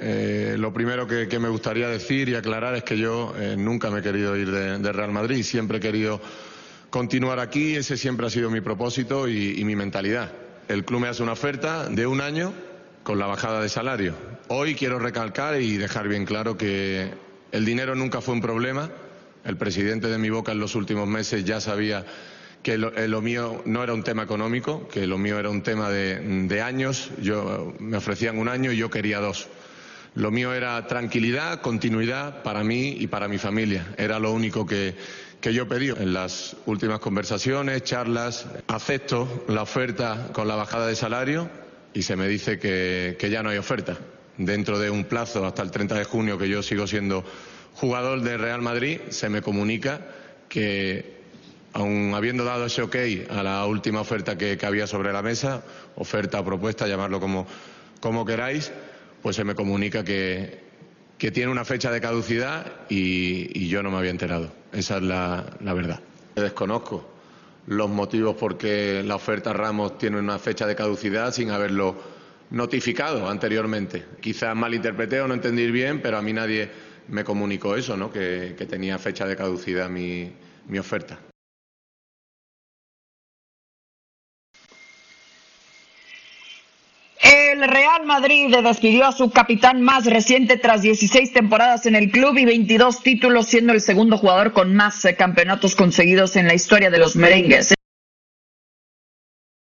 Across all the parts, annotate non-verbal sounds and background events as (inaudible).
Eh, lo primero que, me gustaría decir y aclarar es que yo eh, nunca me he querido ir de, Real Madrid, siempre he querido continuar aquí, ese siempre ha sido mi propósito y, mi mentalidad. El club me hace una oferta de un año con la bajada de salario. Hoy quiero recalcar y dejar bien claro que el dinero nunca fue un problema. El presidente de mi boca en los últimos meses ya sabía que lo, mío no era un tema económico, que lo mío era un tema de, de años. Yo, me ofrecían un año y yo quería dos. Lo mío era tranquilidad, continuidad para mí y para mi familia. Era lo único que, que yo pedí en las últimas conversaciones, charlas. Acepto la oferta con la bajada de salario y se me dice que, que ya no hay oferta. Dentro de un plazo hasta el 30 de junio que yo sigo siendo jugador de Real Madrid, se me comunica que aun habiendo dado ese ok a la última oferta que, que había sobre la mesa, oferta, propuesta, llamarlo como, como queráis, pues se me comunica que, tiene una fecha de caducidad y, yo no me había enterado. Esa es la, verdad. Desconozco los motivos por qué la oferta Ramos tiene una fecha de caducidad sin haberlo notificado anteriormente. Quizás malinterpreté o no entendí bien, pero a mí nadie me comunicó eso, ¿no? que, tenía fecha de caducidad mi oferta. El Real Madrid despidió a su capitán más reciente tras 16 temporadas en el club y 22 títulos, siendo el segundo jugador con más eh, campeonatos conseguidos en la historia de los merengues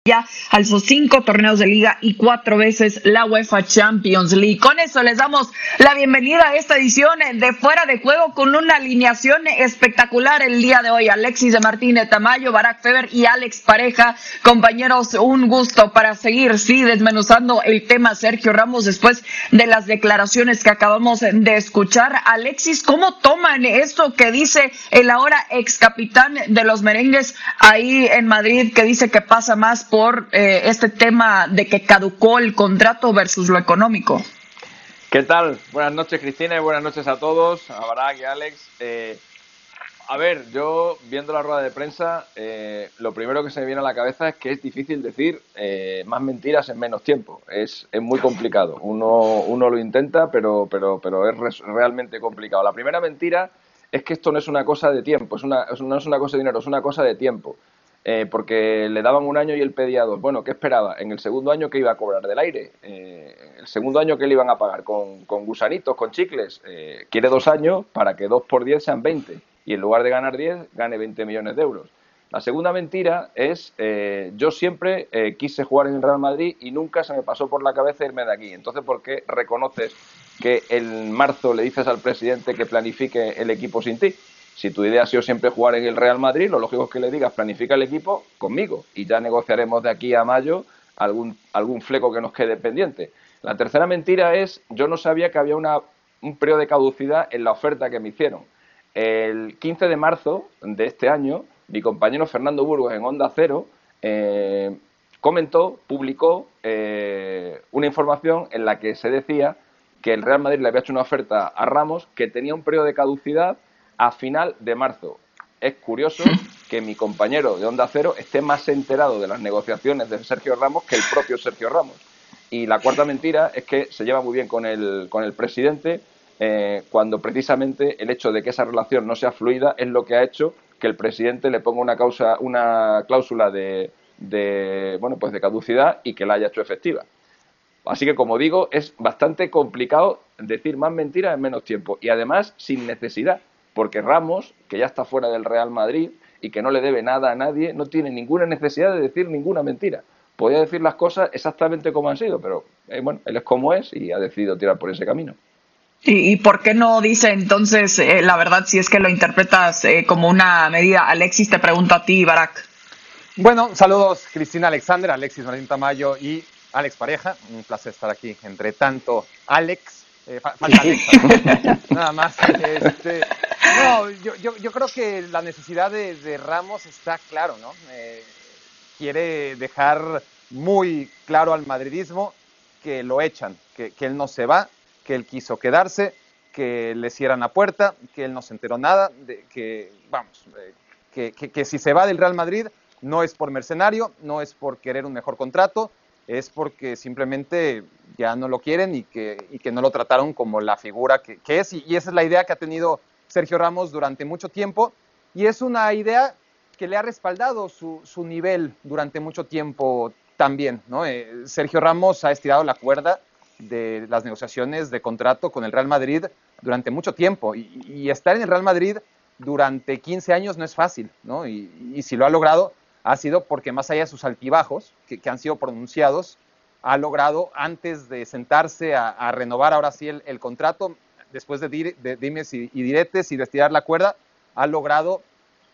ya alzó cinco torneos de liga y cuatro veces la UEFA Champions League. Con eso les damos la bienvenida a esta edición de Fuera de Juego con una alineación espectacular el día de hoy. Alexis de Martínez Tamayo, Barack Feber y Alex Pareja. Compañeros, un gusto para seguir, sí, desmenuzando el tema Sergio Ramos después de las declaraciones que acabamos de escuchar. Alexis, ¿cómo toman esto que dice el ahora ex capitán de los merengues ahí en Madrid que dice que pasa más por eh, este tema de que caducó el contrato versus lo económico. ¿Qué tal? Buenas noches, Cristina, y buenas noches a todos, a Barack y Alex. Eh, a ver, yo viendo la rueda de prensa, eh, lo primero que se me viene a la cabeza es que es difícil decir más mentiras en menos tiempo. Es, es muy complicado. Uno, uno lo intenta, pero, pero, pero es realmente complicado. La primera mentira es que esto no es una cosa de tiempo, es una, no es una cosa de dinero, es una cosa de tiempo. Eh, porque le daban un año y él pedía dos. Bueno, ¿qué esperaba? En el segundo año que iba a cobrar del aire, eh, el segundo año que le iban a pagar con, gusanitos, con chicles, eh, quiere dos años para que dos por diez sean 20 y en lugar de ganar 10 gane 20 millones de euros. La segunda mentira es, yo siempre quise jugar en el Real Madrid y nunca se me pasó por la cabeza irme de aquí. Entonces, ¿por qué reconoces que en marzo le dices al presidente que planifique el equipo sin ti? Si tu idea ha sido siempre jugar en el Real Madrid, lo lógico es que le digas planifica el equipo conmigo y ya negociaremos de aquí a mayo algún, algún fleco que nos quede pendiente. La tercera mentira es yo no sabía que había una, un periodo de caducidad en la oferta que me hicieron. El 15 de marzo de este año, mi compañero Fernando Burgos en Onda Cero eh, comentó, publicó eh, una información en la que se decía que el Real Madrid le había hecho una oferta a Ramos que tenía un periodo de caducidad a final de marzo. Es curioso que mi compañero de Onda Cero esté más enterado de las negociaciones de Sergio Ramos que el propio Sergio Ramos. Y la cuarta mentira es que se lleva muy bien con el, con el presidente eh, cuando precisamente el hecho de que esa relación no sea fluida es lo que ha hecho que el presidente le ponga una, causa, una cláusula de, de, bueno, pues de caducidad y que la haya hecho efectiva. Así que, como digo, es bastante complicado decir más mentiras en menos tiempo y además sin necesidad porque Ramos, que ya está fuera del Real Madrid y que no le debe nada a nadie, no tiene ninguna necesidad de decir ninguna mentira. Podía decir las cosas exactamente como han sido, pero eh, bueno, él es como es y ha decidido tirar por ese camino. ¿Y, por qué no dice entonces eh, la verdad si es que lo interpretas eh, como una medida? Alexis, te pregunto a ti, Barak. Bueno, saludos Cristina Alexander, Alexis Martín Tamayo y Alex Pareja. Un placer estar aquí. Entre tanto, Alex, falta Alex, (laughs) nada más. Este, no, yo, yo, yo, creo que la necesidad de, Ramos está claro, ¿no? Eh, quiere dejar muy claro al madridismo que lo echan, que, él no se va, que él quiso quedarse, que le cierran la puerta, que él no se enteró nada, de, que, vamos, eh, que, que, si se va del Real Madrid no es por mercenario, no es por querer un mejor contrato, es porque simplemente ya no lo quieren y que, y que no lo trataron como la figura que, es. Y, esa es la idea que ha tenido Sergio Ramos durante mucho tiempo. Y es una idea que le ha respaldado su, su nivel durante mucho tiempo también. ¿no? Eh, Sergio Ramos ha estirado la cuerda de las negociaciones de contrato con el Real Madrid durante mucho tiempo. Y, estar en el Real Madrid durante 15 años no es fácil. ¿no? Y si lo ha logrado, ha sido porque más allá de sus altibajos, que, han sido pronunciados, ha logrado, antes de sentarse a, renovar ahora sí el, contrato, después de, dimes y, diretes y de estirar la cuerda, ha logrado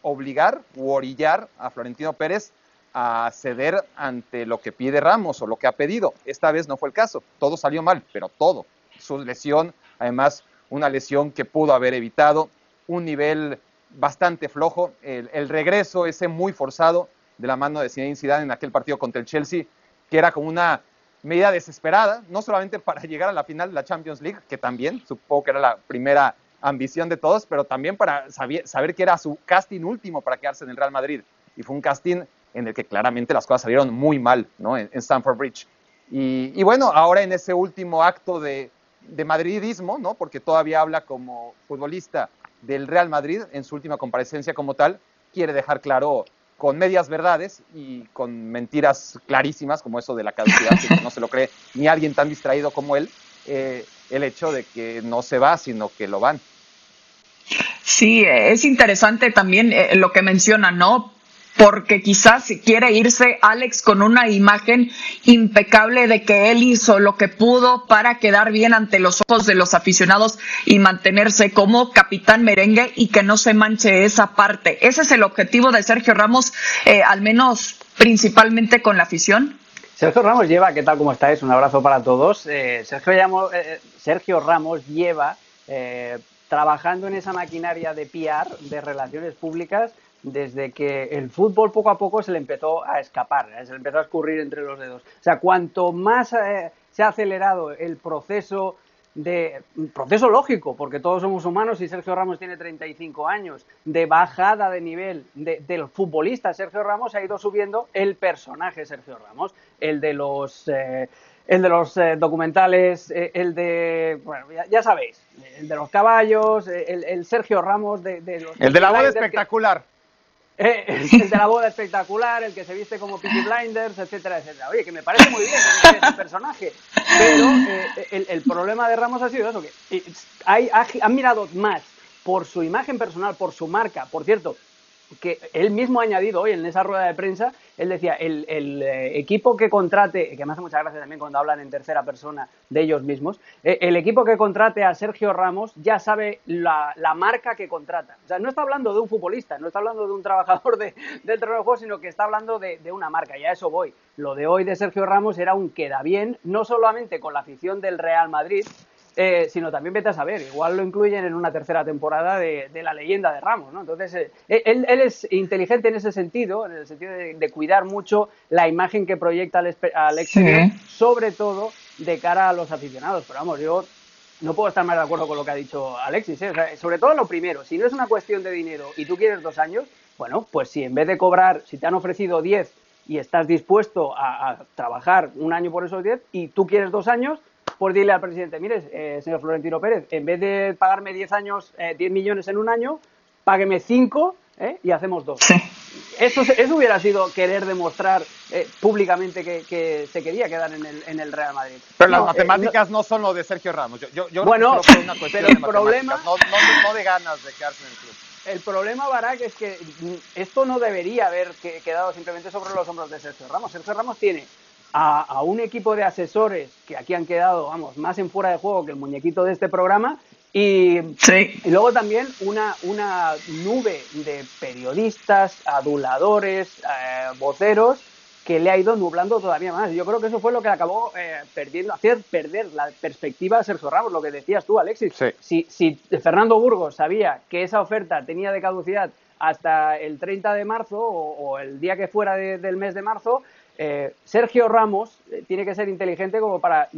obligar u orillar a Florentino Pérez a ceder ante lo que pide Ramos o lo que ha pedido. Esta vez no fue el caso, todo salió mal, pero todo. Su lesión, además, una lesión que pudo haber evitado, un nivel bastante flojo, el, el regreso ese muy forzado, de la mano de Zinedine Zidane en aquel partido contra el Chelsea, que era como una medida desesperada, no solamente (laughs) para llegar a la final de la Champions League, que también supongo que era la primera ambición de todos, pero también para saber, que era su casting último para quedarse en el Real Madrid. Y fue un casting en el que claramente las cosas salieron muy mal ¿no? en, Stamford Bridge. Y, bueno, ahora en ese último acto de, de madridismo, ¿no? porque todavía habla como futbolista del Real Madrid en su última comparecencia como tal, quiere dejar claro con medias verdades y con mentiras clarísimas, como eso de la caducidad, que no se lo cree ni alguien tan distraído como él, eh, el hecho de que no se va, sino que lo van. Sí, es interesante también eh, lo que menciona, ¿no? Porque quizás quiere irse Alex con una imagen impecable de que él hizo lo que pudo para quedar bien ante los ojos de los aficionados y mantenerse como capitán merengue y que no se manche esa parte. Ese es el objetivo de Sergio Ramos, eh, al menos principalmente con la afición. Sergio Ramos lleva, ¿qué tal? ¿Cómo estáis? Un abrazo para todos. Eh, Sergio, eh, Sergio, Ramos lleva trabajando en esa maquinaria de PR, de relaciones públicas, desde que el fútbol poco a poco se le empezó a escapar, ¿eh? se le empezó a escurrir entre los dedos. O sea, cuanto más eh, se ha acelerado el proceso de proceso lógico, porque todos somos humanos y Sergio Ramos tiene 35 años, de bajada de nivel del futbolista Sergio Ramos ha ido subiendo el personaje Sergio Ramos, el de los eh, el de los documentales, el de, bueno, ya, sabéis, el de los caballos, el, Sergio Ramos de, los... El de la voz espectacular. (laughs) El de la boda espectacular, el que se viste como Peaky Blinders, etcétera, etcétera. Oye, que me parece muy bien que ese personaje, pero eh, el, problema de Ramos ha sido eso, que eh, hay, han mirado más por su imagen personal, por su marca. Por cierto, que él mismo ha añadido hoy en esa rueda de prensa, él decía, el, eh, equipo que contrate, que me hace mucha gracia también cuando hablan en tercera persona de ellos mismos, eh, el equipo que contrate a Sergio Ramos ya sabe la, marca que contrata. O sea, no está hablando de un futbolista, no está hablando de un trabajador de, del terreno juego, sino que está hablando de, de una marca, y a eso voy. Lo de hoy de Sergio Ramos era un queda bien, no solamente con la afición del Real Madrid, eh, sino también vete a saber, igual lo incluyen en una tercera temporada de, la leyenda de Ramos, ¿no? Entonces, eh, él, es inteligente en ese sentido, en el sentido de, cuidar mucho la imagen que proyecta al, exterior, sobre todo de cara a los aficionados. Pero vamos, yo no puedo estar más de acuerdo con lo que ha dicho Alexis, ¿eh? sobre todo lo primero, si no es una cuestión de dinero y tú quieres dos años, bueno, pues si en vez de cobrar, si te han ofrecido diez y estás dispuesto a, a trabajar un año por esos diez y tú quieres dos años, por decirle al presidente, mire, eh, señor Florentino Pérez, en vez de pagarme 10 años, 10 eh, millones en un año, págueme 5 ¿eh? y hacemos dos. Eso, eso hubiera sido querer demostrar públicamente que, se quería quedar en el, en el Real Madrid. Pero las matemáticas no, son lo de Sergio Ramos. Yo, yo, bueno, una pero el problema... No, no, de ganas de quedarse en el club. El problema, Barak, es que mm, esto no debería haber quedado simplemente sobre los hombros de Sergio Ramos. Sergio Ramos tiene a, un equipo de asesores que aquí han quedado, vamos, más en fuera de juego que el muñequito de este programa. Y, y luego también una, una nube de periodistas, aduladores, eh, voceros, que le ha ido nublando todavía más. Yo creo que eso fue lo que acabó eh, perdiendo, hacer perder la perspectiva de Sergio Ramos, lo que decías tú, Alexis. Si, si Fernando Burgos sabía que esa oferta tenía de caducidad hasta el 30 de marzo o, el día que fuera del mes de marzo, eh, Sergio Ramos eh, tiene que ser inteligente como para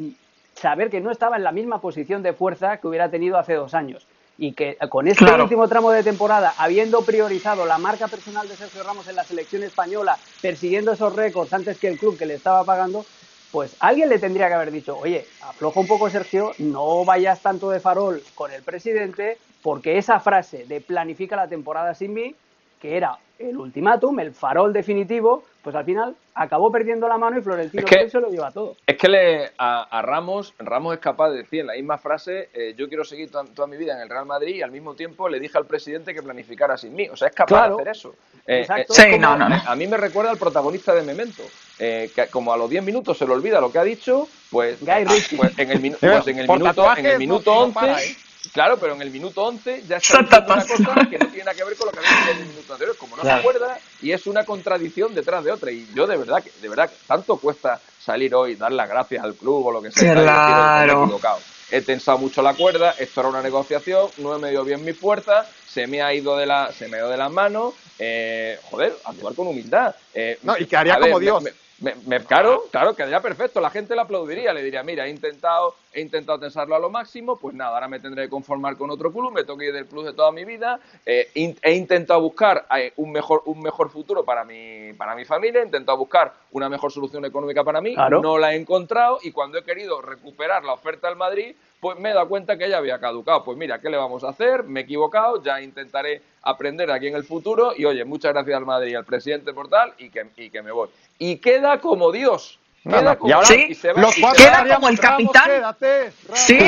saber que no estaba en la misma posición de fuerza que hubiera tenido hace dos años. Y que con este último tramo de temporada, habiendo priorizado la marca personal de Sergio Ramos en la selección española, persiguiendo esos récords antes que el club que le estaba pagando, pues alguien le tendría que haber dicho, oye, afloja un poco Sergio, no vayas tanto de farol con el presidente, porque esa frase de planifica la temporada sin mí, que era el ultimátum, el farol definitivo, pues al final acabó perdiendo la mano y Florentino se lo lleva todo. Es que le, a, Ramos, Ramos es capaz de decir en la misma frase, eh, yo quiero seguir toda, mi vida en el Real Madrid y al mismo tiempo le dije al presidente que planificara sin mí. O sea, es capaz de hacer eso. Eh, eh, sí, no, no, A mí me recuerda al protagonista de Memento, que como a los 10 minutos se le olvida lo que ha dicho, pues, Guy pues en el, (laughs) pues en el minuto, en el minuto 11... Claro, pero en el minuto 11 ya está una cosa que no tiene nada que ver con lo que había dicho en el minuto anterior, como no se acuerda, y es una contradicción detrás de otra. Y yo de verdad, de verdad, tanto cuesta salir hoy, dar las gracias al club o lo que sea. Claro. He tensado mucho la cuerda, esto era una negociación, no he medido bien mis puertas, se me ha ido de la, se me ha ido de las manos, eh, joder, actuar con humildad. Eh, no, y que haría como Dios. Me, claro, claro, quedaría perfecto. La gente le aplaudiría, le diría, mira, he intentado, he intentado tensarlo a lo máximo, pues nada, ahora me tendré que conformar con otro club, me tengo que ir del club de toda mi vida. Eh, he intentado buscar eh, un mejor, un mejor futuro para mi, para mi familia, he intentado buscar una mejor solución económica para mí, no la he encontrado y cuando he querido recuperar la oferta del Madrid, pues me he dado cuenta que ya había caducado. Pues mira, ¿qué le vamos a hacer? Me he equivocado, ya intentaré aprender aquí en el futuro y oye, muchas gracias al Madrid y al presidente por tal y que, y que me voy. Y queda como Dios. Queda como, queda como el capitán. sí,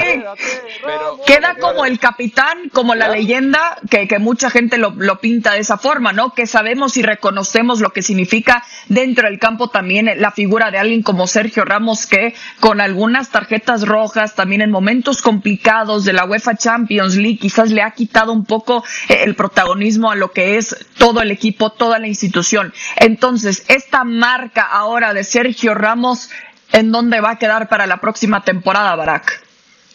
queda como el capitán, como la leyenda, que, que mucha gente lo, lo, pinta de esa forma, ¿no? Que sabemos y reconocemos lo que significa dentro del campo también la figura de alguien como Sergio Ramos, que con algunas tarjetas rojas, también en momentos complicados de la UEFA Champions League, quizás le ha quitado un poco eh, el protagonismo a lo que es todo el equipo, toda la institución. Entonces, esta marca ahora de Sergio Ramos, en dónde va a quedar para la próxima temporada, Barak.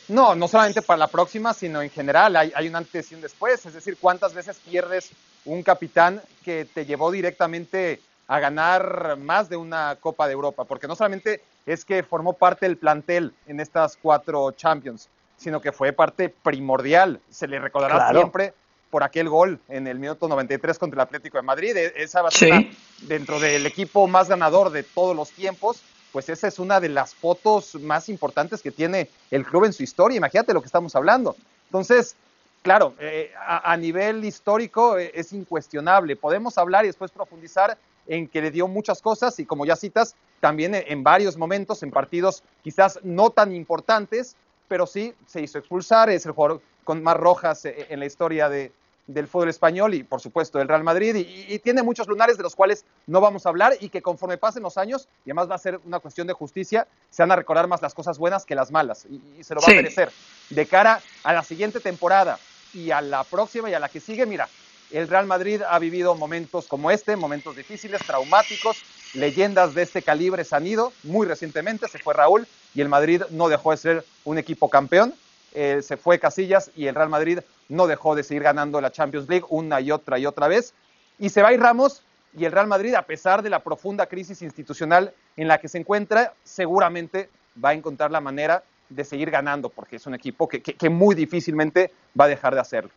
No, no solamente para la próxima, sino en general. Hay, hay un antes y un después. Es decir, ¿cuántas veces pierdes un capitán que te llevó directamente a ganar más de una Copa de Europa? Porque no solamente es que formó parte del plantel en estas cuatro Champions, sino que fue parte primordial. Se le recordará siempre por aquel gol en el minuto 93 contra el Atlético de Madrid. E, esa va a ser dentro del equipo más ganador de todos los tiempos pues esa es una de las fotos más importantes que tiene el club en su historia. Imagínate lo que estamos hablando. Entonces, claro, eh, a, nivel histórico eh, es incuestionable. Podemos hablar y después profundizar en que le dio muchas cosas y como ya citas, también en varios momentos, en partidos quizás no tan importantes, pero sí se hizo expulsar, es el jugador con más rojas eh, en la historia de, del fútbol español y por supuesto del Real Madrid. Y, tiene muchos lunares de los cuales no vamos a hablar y que conforme pasen los años, y además va a ser una cuestión de justicia, se van a recordar más las cosas buenas que las malas. Y, se lo va a merecer. De cara a la siguiente temporada y a la próxima y a la que sigue, mira, el Real Madrid ha vivido momentos como este, momentos difíciles, traumáticos, leyendas de este calibre se han ido, muy recientemente se fue Raúl y el Madrid no dejó de ser un equipo campeón, eh, se fue Casillas y el Real Madrid no dejó de seguir ganando la Champions League una y otra y otra vez. Y se va ir Ramos y el Real Madrid, a pesar de la profunda crisis institucional en la que se encuentra, seguramente va a encontrar la manera de seguir ganando, porque es un equipo que muy difícilmente va a dejar de hacerlo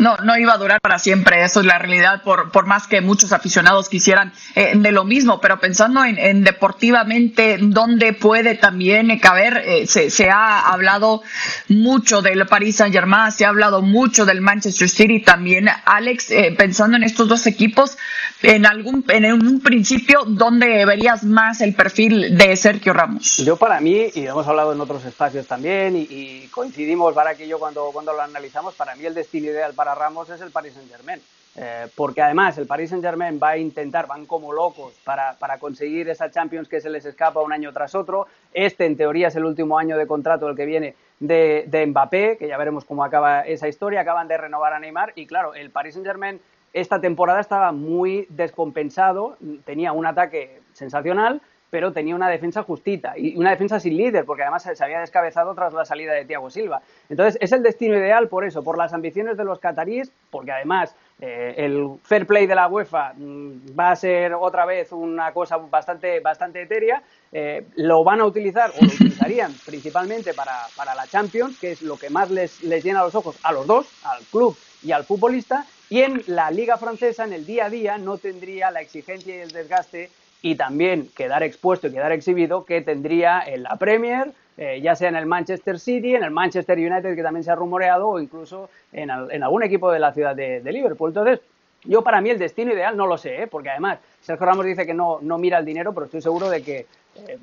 no, no iba a durar para siempre, eso es la realidad, por, por más que muchos aficionados quisieran eh, de lo mismo, pero pensando en, deportivamente, dónde puede también caber, eh, se, se, ha hablado mucho del Paris Saint Germain, se ha hablado mucho del Manchester City también. Alex, eh, pensando en estos dos equipos, en algún, en un principio, ¿dónde verías más el perfil de Sergio Ramos? Yo para mí, y hemos hablado en otros espacios también, y, coincidimos, para que yo cuando, cuando lo analizamos, para mí el destino ideal para Ramos es el Paris Saint Germain. Eh, porque además el Paris Saint Germain va a intentar, van como locos para, para, conseguir esa Champions que se les escapa un año tras otro. Este en teoría es el último año de contrato el que viene de, de Mbappé, que ya veremos cómo acaba esa historia. Acaban de renovar a Neymar y claro, el Paris Saint Germain esta temporada estaba muy descompensado, tenía un ataque sensacional, pero tenía una defensa justita y una defensa sin líder, porque además se había descabezado tras la salida de Thiago Silva. Entonces, es el destino ideal por eso, por las ambiciones de los cataríes, porque además eh, el fair play de la UEFA mm, va a ser otra vez una cosa bastante, bastante etérea. Eh, lo van a utilizar o lo (laughs) utilizarían principalmente para, para la Champions, que es lo que más les, les llena los ojos a los dos, al club y al futbolista. Y en la liga francesa, en el día a día, no tendría la exigencia y el desgaste y también quedar expuesto y quedar exhibido que tendría en la Premier, eh, ya sea en el Manchester City, en el Manchester United, que también se ha rumoreado, o incluso en, algún equipo de la ciudad de, Liverpool. Entonces, yo para mí el destino ideal no lo sé, ¿eh? porque además Sergio Ramos dice que no, no mira el dinero, pero estoy seguro de que eh,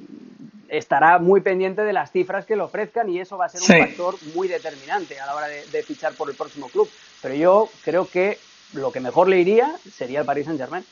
estará muy pendiente de las cifras que le ofrezcan y eso va a ser un factor muy determinante a la hora de, de, fichar por el próximo club. Pero yo creo que lo que mejor le iría sería el Paris Saint Germain.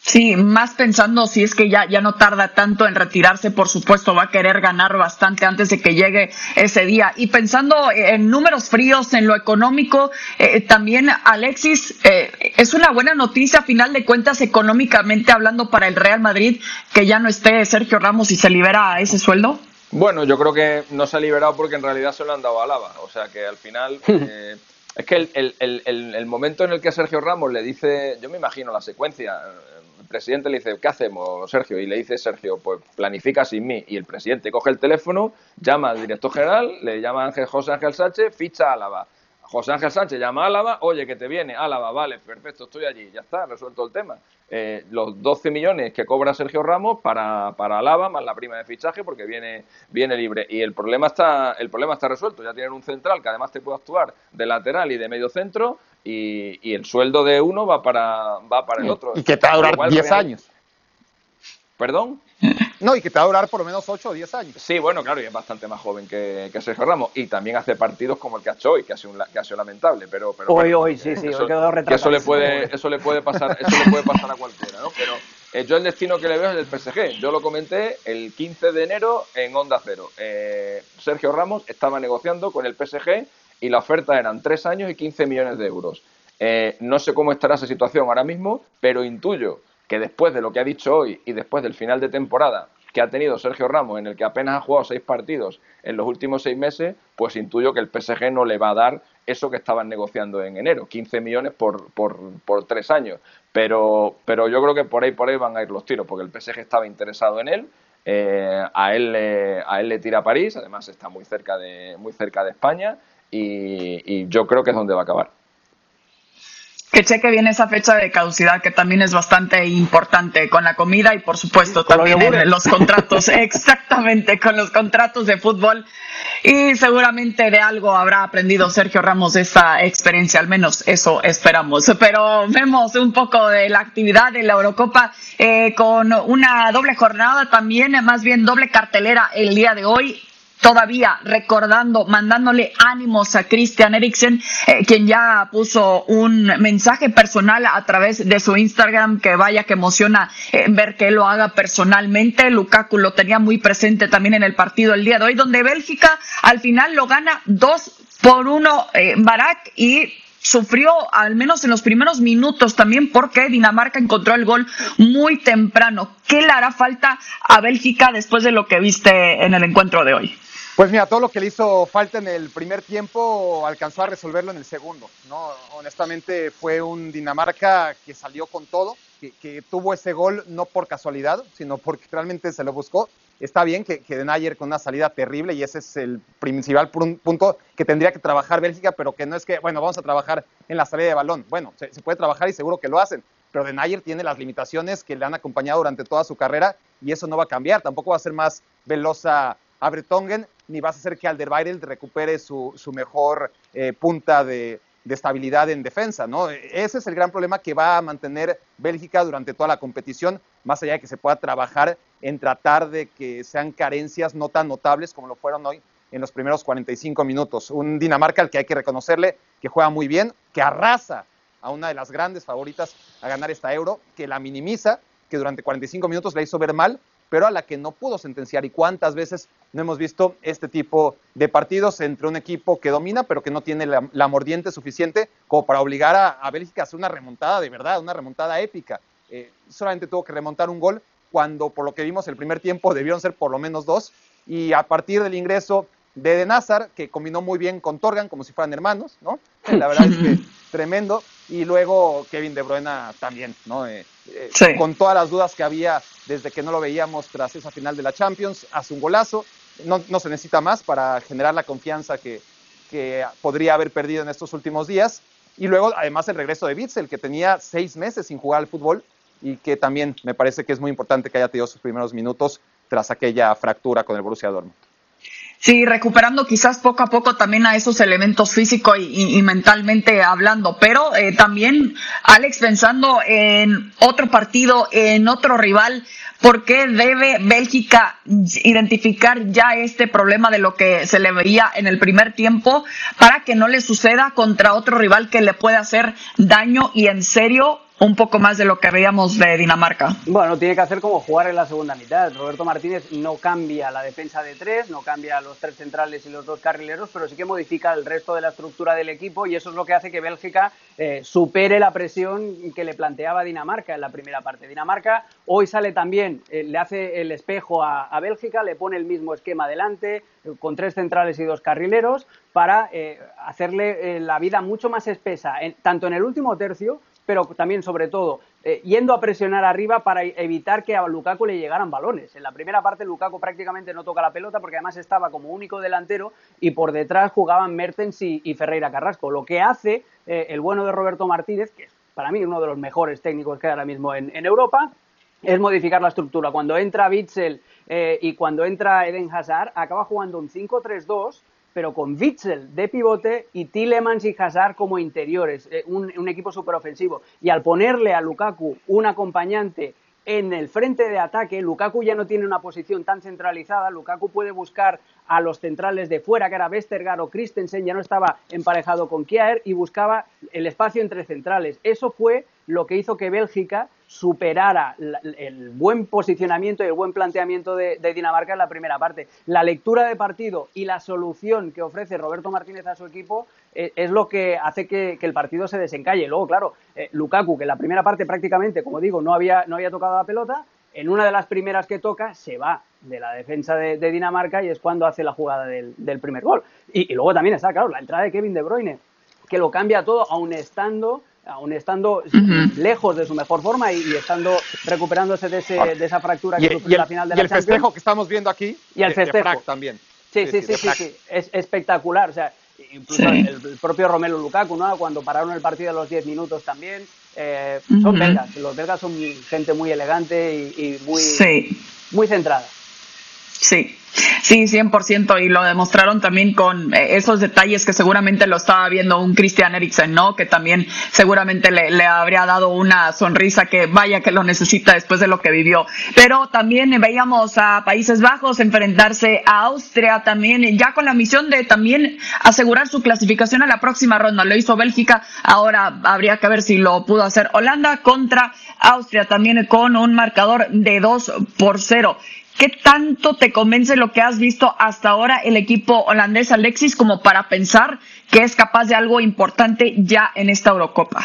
Sí, más pensando si es que ya, ya no tarda tanto en retirarse, por supuesto, va a querer ganar bastante antes de que llegue ese día. Y pensando en números fríos, en lo económico, eh, también Alexis, eh, es una buena noticia, a final de cuentas, económicamente hablando para el Real Madrid, que ya no esté Sergio Ramos y se libera ese sueldo. Bueno, yo creo que no se ha liberado porque en realidad se lo han dado a Lava. O sea que al final. (laughs) Eh, es que el, el, el, el, momento en el que Sergio Ramos le dice, yo me imagino la secuencia, presidente le dice, ¿qué hacemos, Sergio? Y le dice Sergio, pues planifica sin mí. Y el presidente coge el teléfono, llama al director general, le llama Ángel José Ángel Sánchez, ficha a Álava. José Ángel Sánchez llama a Álava, oye, que te viene, Álava, vale, perfecto, estoy allí, ya está, resuelto el tema. Eh, los 12 millones que cobra Sergio Ramos para, para Álava, más la prima de fichaje, porque viene, viene libre. Y el problema, está, el problema está resuelto, ya tienen un central que además te puede actuar de lateral y de medio centro, y, y el sueldo de uno va para, va para el otro. Y que te va a durar 10 años. ¿Perdón? No, y que te va a durar por lo menos 8 o 10 años. Sí, bueno, claro, y es bastante más joven que, que Sergio Ramos. Y también hace partidos como el que ha hecho hoy, que ha sido, un, que ha sido lamentable. Pero, pero hoy, hoy, sí, sí, eso, quedó eso le puede, eso le puede pasar, eso le puede pasar a cualquiera, ¿no? Pero eh, yo el destino que le veo es el PSG. Yo lo comenté el 15 de enero en Onda Cero. Eh, Sergio Ramos estaba negociando con el PSG y la oferta eran 3 años y 15 millones de euros. Eh, no sé cómo estará esa situación ahora mismo, pero intuyo que después de lo que ha dicho hoy y después del final de temporada que ha tenido Sergio Ramos, en el que apenas ha jugado seis partidos en los últimos seis meses, pues intuyo que el PSG no le va a dar eso que estaban negociando en enero, 15 millones por, por, por tres años. Pero, pero yo creo que por ahí por ahí van a ir los tiros, porque el PSG estaba interesado en él, eh, a, él le, a él le tira París, además está muy cerca de, muy cerca de España, y yo creo que es donde va a acabar que cheque bien esa fecha de caducidad, que también es bastante importante con la comida y por supuesto también en los contratos, (laughs) exactamente, con los contratos de fútbol. Y seguramente de algo habrá aprendido Sergio Ramos de esta experiencia, al menos eso esperamos. Pero vemos un poco de la actividad de la Eurocopa eh, con una doble jornada también, más bien doble cartelera el día de hoy todavía recordando, mandándole ánimos a Christian Eriksen, eh, quien ya puso un mensaje personal a través de su Instagram, que vaya que emociona eh, ver que lo haga personalmente. Lukaku lo tenía muy presente también en el partido el día de hoy, donde Bélgica al final lo gana dos por uno eh, Barak y sufrió al menos en los primeros minutos también porque Dinamarca encontró el gol muy temprano. ¿Qué le hará falta a Bélgica después de lo que viste en el encuentro de hoy? Pues mira, todo lo que le hizo falta en el primer tiempo alcanzó a resolverlo en el segundo. ¿no? Honestamente fue un Dinamarca que salió con todo, que, tuvo ese gol no por casualidad, sino porque realmente se lo buscó. Está bien que, que Denayer con una salida terrible y ese es el principal punto que tendría que trabajar Bélgica, pero que no es que, bueno, vamos a trabajar en la salida de balón. Bueno, se, puede trabajar y seguro que lo hacen, pero Denayer tiene las limitaciones que le han acompañado durante toda su carrera y eso no va a cambiar. Tampoco va a ser más velosa a Bretongen, ni vas a hacer que Alderweireld recupere su, mejor eh, punta de, de, estabilidad en defensa. Ese es el gran problema que va a mantener Bélgica durante toda la competición, más allá de que se pueda trabajar en tratar de que sean carencias no tan notables como lo fueron hoy en los primeros 45 minutos. Un Dinamarca al que hay que reconocerle que juega muy bien, que arrasa a una de las grandes favoritas a ganar esta euro, que la minimiza, que durante 45 minutos la hizo ver mal, pero a la que no pudo sentenciar. ¿Y cuántas veces no hemos visto este tipo de partidos entre un equipo que domina, pero que no tiene la, mordiente suficiente como para obligar a, Bélgica a hacer una remontada de verdad, una remontada épica? Eh, solamente tuvo que remontar un gol cuando, por lo que vimos el primer tiempo, debieron ser por lo menos dos. Y a partir del ingreso de De Nazar, que combinó muy bien con Torgan, como si fueran hermanos, ¿no? La verdad es que (laughs) tremendo. Y luego Kevin De Bruyne también, ¿no? Eh, eh, con todas las dudas que había desde que no lo veíamos tras esa final de la Champions, hace un golazo, no, no se necesita más para generar la confianza que, que, podría haber perdido en estos últimos días. Y luego, además, el regreso de Witzel, que tenía seis meses sin jugar al fútbol y que también me parece que es muy importante que haya tenido sus primeros minutos tras aquella fractura con el Borussia Dortmund. Sí, recuperando quizás poco a poco también a esos elementos físico y, mentalmente hablando, pero eh, también Alex pensando en otro partido, en otro rival, ¿por qué debe Bélgica identificar ya este problema de lo que se le veía en el primer tiempo para que no le suceda contra otro rival que le puede hacer daño y en serio un poco más de lo que veíamos de Dinamarca. Bueno, tiene que hacer como jugar en la segunda mitad. Roberto Martínez no cambia la defensa de tres, no cambia los tres centrales y los dos carrileros, pero sí que modifica el resto de la estructura del equipo y eso es lo que hace que Bélgica eh, supere la presión que le planteaba Dinamarca en la primera parte. Dinamarca hoy sale también, eh, le hace el espejo a, Bélgica, le pone el mismo esquema adelante, eh, con tres centrales y dos carrileros, para hacerle la vida mucho más espesa, tanto en el último tercio pero también, sobre todo, eh, yendo a presionar arriba para evitar que a Lukaku le llegaran balones. En la primera parte, Lukaku prácticamente no toca la pelota porque además estaba como único delantero y por detrás jugaban Mertens y, Ferreira Carrasco. Lo que hace eh, el bueno de Roberto Martínez, que es para mí uno de los mejores técnicos que hay ahora mismo en, Europa, es modificar la estructura. Cuando entra Witzel eh, y cuando entra Eden Hazard, acaba jugando un 5-3-2 pero con Witzel de pivote y Tillemans y Hazard como interiores, eh, un, equipo superofensivo. Y al ponerle a Lukaku un acompañante en el frente de ataque, Lukaku ya no tiene una posición tan centralizada, Lukaku puede buscar a los centrales de fuera, que era Westergaard o Christensen, ya no estaba emparejado con Kjaer y buscaba el espacio entre centrales. Eso fue lo que hizo que Bélgica superara el buen posicionamiento y el buen planteamiento de, Dinamarca en la primera parte. La lectura de partido y la solución que ofrece Roberto Martínez a su equipo eh, es lo que hace que, el partido se desencalle. Luego, claro, eh, Lukaku, que en la primera parte prácticamente, como digo, no había, tocado la pelota, en una de las primeras que toca se va de la defensa de, Dinamarca y es cuando hace la jugada del, primer gol. Y, y, luego también está, claro, la entrada de Kevin De Bruyne, que lo cambia todo, aun estando aún estando lejos de su mejor forma y, estando recuperándose de, esa fractura que sufrió en la final de la Y el festejo que estamos viendo aquí. Y el festejo. también. Sí, sí, sí, sí, es espectacular. O sea, incluso el, propio Romelu Lukaku, ¿no? Cuando pararon el partido a los 10 minutos también. Eh, son belgas. Los belgas son gente muy elegante y, muy, muy centrada. Sí, sí, 100%, y lo demostraron también con eh, esos detalles que seguramente lo estaba viendo un Christian Eriksen, ¿no? Que también seguramente le, le, habría dado una sonrisa que vaya que lo necesita después de lo que vivió. Pero también veíamos a Países Bajos enfrentarse a Austria también, ya con la misión de también asegurar su clasificación a la próxima ronda. Lo hizo Bélgica, ahora habría que ver si lo pudo hacer Holanda contra Austria, también con un marcador de 2 por 0. ¿Qué tanto te convence lo que has visto hasta ahora el equipo holandés, Alexis, como para pensar que es capaz de algo importante ya en esta Eurocopa?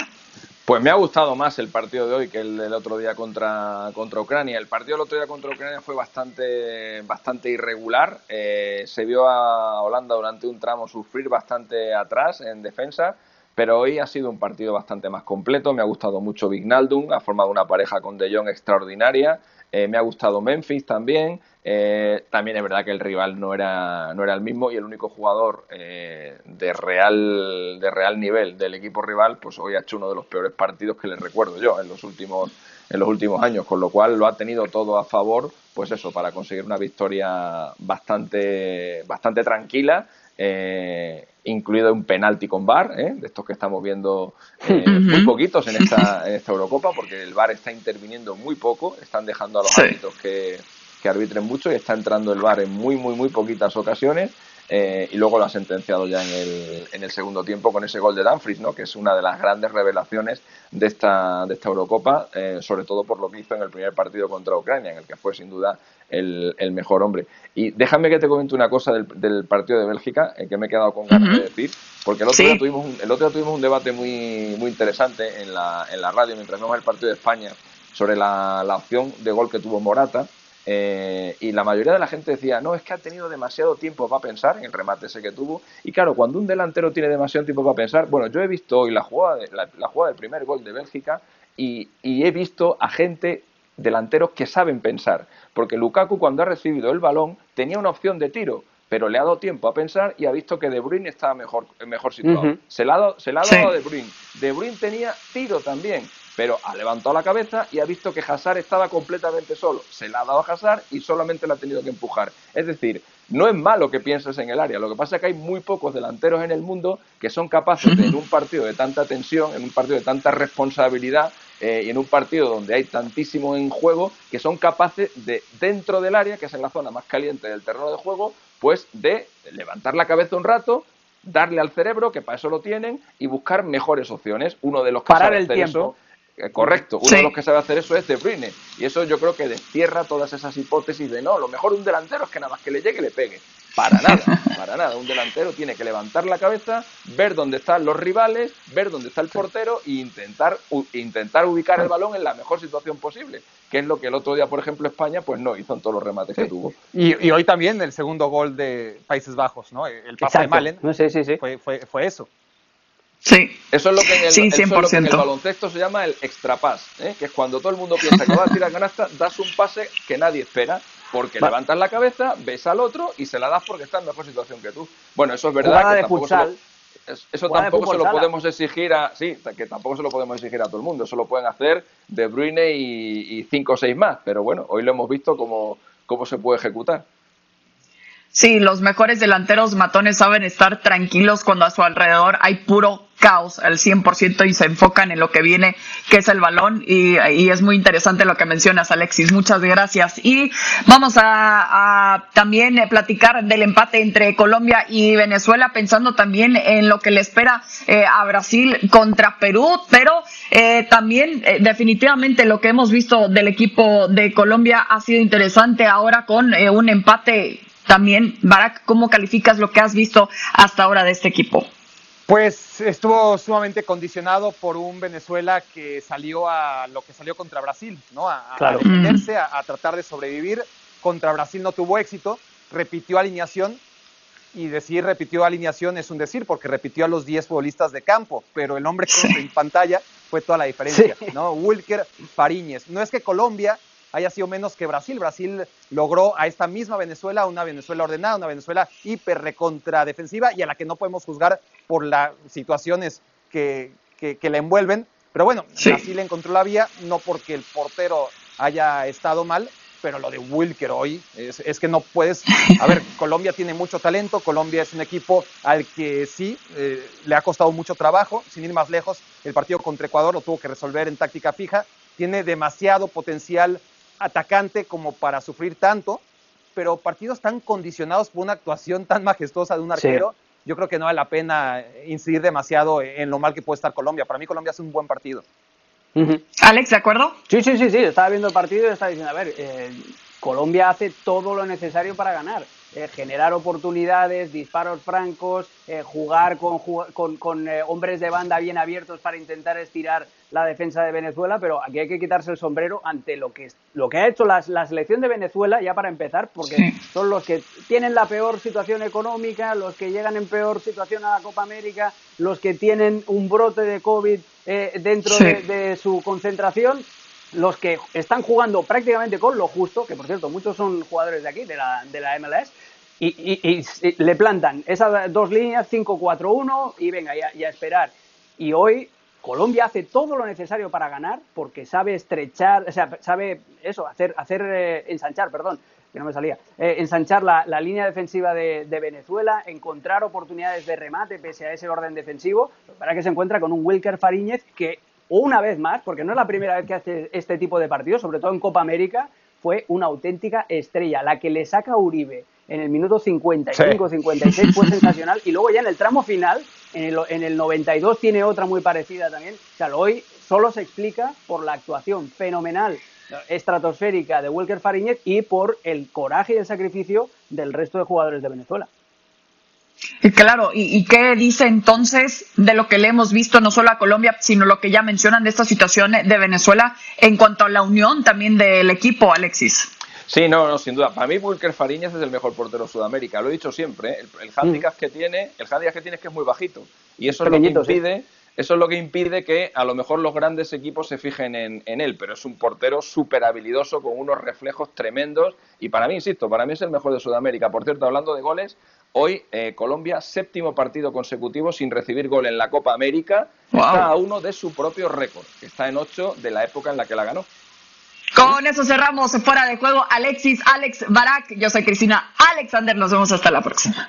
Pues me ha gustado más el partido de hoy que el del otro día contra, contra Ucrania. El partido del otro día contra Ucrania fue bastante, bastante irregular. Eh, se vio a Holanda durante un tramo sufrir bastante atrás en defensa, pero hoy ha sido un partido bastante más completo. Me ha gustado mucho Vignaldum, ha formado una pareja con De Jong extraordinaria. Eh, me ha gustado Memphis también. Eh, también es verdad que el rival no era, no era el mismo y el único jugador eh, de, real, de real nivel del equipo rival, pues hoy ha hecho uno de los peores partidos que les recuerdo yo en los últimos, en los últimos años, con lo cual lo ha tenido todo a favor, pues eso, para conseguir una victoria bastante, bastante tranquila eh, incluido un penalti con VAR, ¿eh? de estos que estamos viendo eh, muy poquitos en esta, (laughs) esta Eurocopa, porque el VAR está interviniendo muy poco, están dejando a los árbitros que, que arbitren mucho y está entrando el VAR en muy, muy, muy poquitas ocasiones. Eh, y luego lo ha sentenciado ya en el, en el segundo tiempo con ese gol de Danfries, ¿no? que es una de las grandes revelaciones de esta, de esta Eurocopa, eh, sobre todo por lo que hizo en el primer partido contra Ucrania, en el que fue sin duda el, el mejor hombre. Y déjame que te comente una cosa del, del partido de Bélgica, eh, que me he quedado con ganas de decir, porque el otro, día tuvimos un, el otro día tuvimos un debate muy, muy interesante en la, en la radio mientras vimos el partido de España sobre la, la opción de gol que tuvo Morata eh, y la mayoría de la gente decía, no, es que ha tenido demasiado tiempo para pensar en el remate ese que tuvo. Y claro, cuando un delantero tiene demasiado tiempo para pensar, bueno, yo he visto hoy la jugada, la, jugada del primer gol de Bélgica y, he visto a gente, delanteros, que saben pensar. Porque Lukaku cuando ha recibido el balón tenía una opción de tiro, pero le ha dado tiempo a pensar y ha visto que De Bruyne estaba mejor, mejor situado. Se la ha dado, se la ha dado a De Bruyne. De Bruyne tenía tiro también pero ha levantado la cabeza y ha visto que Hazard estaba completamente solo. Se la ha dado a Hazard y solamente la ha tenido que empujar. Es decir, no es malo que pienses en el área, lo que pasa es que hay muy pocos delanteros en el mundo que son capaces de, en un partido de tanta tensión, en un partido de tanta responsabilidad eh, y en un partido donde hay tantísimo en juego, que son capaces de, dentro del área, que es en la zona más caliente del terreno de juego, pues de levantar la cabeza un rato, darle al cerebro, que para eso lo tienen, y buscar mejores opciones. Uno de los que Parar el tiempo. Eh, correcto, uno de los que sabe hacer eso es De Bruyne. Y eso yo creo que destierra todas esas hipótesis de no, lo mejor un delantero es que nada más que le llegue le pegue. Para nada, (laughs) para nada. Un delantero tiene que levantar la cabeza, ver dónde están los rivales, ver dónde está el portero e intentar, intentar ubicar el balón en la mejor situación posible, que es lo que el otro día, por ejemplo, España pues no hizo en todos los remates que tuvo. Y, hoy también el segundo gol de Países Bajos, ¿no? El pase de Malen sí, sí, sí. Fue, fue, fue eso. Sí. Eso es lo que en el, baloncesto se llama el extra pass, ¿eh? que es cuando todo el mundo piensa que va a tirar canasta, das un pase que nadie espera, porque levantas la cabeza, ves al otro y se la das porque está en mejor situación que tú. Bueno, eso es verdad. que tampoco se lo, eso tampoco se lo podemos exigir a sí, que tampoco se lo podemos exigir a todo el mundo. Eso lo pueden hacer De Bruyne y, y cinco o seis más. Pero bueno, hoy lo hemos visto cómo, cómo se puede ejecutar. Sí, los mejores delanteros matones saben estar tranquilos cuando a su alrededor hay puro caos al 100% y se enfocan en lo que viene, que es el balón. Y, es muy interesante lo que mencionas, Alexis. Muchas gracias. Y vamos a, también eh, platicar del empate entre Colombia y Venezuela, pensando también en lo que le espera eh, a Brasil contra Perú, pero eh, también definitivamente lo que hemos visto del equipo de Colombia ha sido interesante ahora con un empate también, Barak, ¿cómo calificas lo que has visto hasta ahora de este equipo? Pues estuvo sumamente condicionado por un Venezuela que salió a lo que salió contra Brasil, ¿no? A, defenderse, a, tratar de sobrevivir. Contra Brasil no tuvo éxito, repitió alineación y decir repitió alineación es un decir porque repitió a los 10 futbolistas de campo, pero el hombre que en pantalla fue toda la diferencia, ¿no? Wilker Fariñez. No es que Colombia haya sido menos que Brasil. Brasil logró a esta misma Venezuela, una Venezuela ordenada, una Venezuela hiper recontra defensiva y a la que no podemos juzgar por las situaciones que, que, la envuelven. Pero bueno, Brasil encontró la vía, no porque el portero haya estado mal, pero lo de Wilker hoy es, es, que no puedes. A ver, (laughs) Colombia tiene mucho talento, Colombia es un equipo al que sí eh, le ha costado mucho trabajo, sin ir más lejos, el partido contra Ecuador lo tuvo que resolver en táctica fija, tiene demasiado potencial atacante como para sufrir tanto, pero partidos tan condicionados por una actuación tan majestuosa de un arquero, yo creo que no vale la pena incidir demasiado en lo mal que puede estar Colombia. Para mí Colombia hace un buen partido. Alex, ¿de acuerdo? Sí, sí, sí, sí, estaba viendo el partido y estaba diciendo, a ver, eh, Colombia hace todo lo necesario para ganar. Eh, generar oportunidades, disparos francos, eh, jugar con, con, eh, hombres de banda bien abiertos para intentar estirar la defensa de Venezuela, pero aquí hay que quitarse el sombrero ante lo que, lo que ha hecho la, selección de Venezuela, ya para empezar, porque son los que tienen la peor situación económica, los que llegan en peor situación a la Copa América, los que tienen un brote de COVID dentro de, de su concentración los que están jugando prácticamente con lo justo, que por cierto muchos son jugadores de aquí, de la, de la MLS, y, le plantan esas dos líneas, 5-4-1, y venga, y a, esperar. Y hoy Colombia hace todo lo necesario para ganar porque sabe estrechar, o sea, sabe eso, hacer, hacer eh, ensanchar, perdón, que no me salía, eh, ensanchar la, línea defensiva de, Venezuela, encontrar oportunidades de remate pese a ese orden defensivo, para que se encuentra con un Wilker Fariñez que una vez más, porque no es la primera vez que hace este tipo de partidos, sobre todo en Copa América, fue una auténtica estrella, la que le saca Uribe en el minuto 55, 56 fue (laughs) sensacional. Y luego ya en el tramo final, en el, en el 92 tiene otra muy parecida también. O sea, hoy solo se explica por la actuación fenomenal estratosférica de Wilker Fariñez y por el coraje y el sacrificio del resto de jugadores de Venezuela. Claro, ¿y, ¿y, qué dice entonces de lo que le hemos visto no solo a Colombia, sino lo que ya mencionan de esta situación de Venezuela en cuanto a la unión también del equipo, Alexis? Sí, no, no, sin duda. Para mí, Wilker Fariñas es el mejor portero de Sudamérica. Lo he dicho siempre. ¿eh? El, el handicap que tiene, el handicap que tiene es que es muy bajito. Y eso es lo que impide. Eso es lo que impide que a lo mejor los grandes equipos se fijen en, en él, pero es un portero súper habilidoso con unos reflejos tremendos y para mí, insisto, para mí es el mejor de Sudamérica. Por cierto, hablando de goles, Hoy eh, Colombia, séptimo partido consecutivo sin recibir gol en la Copa América, Wow. está a uno de su propio récord, que está en ocho de la época en la que la ganó. Con eso cerramos fuera de juego. Alexis, Alex, Barak. Yo soy Cristina Alexander. Nos vemos hasta la próxima.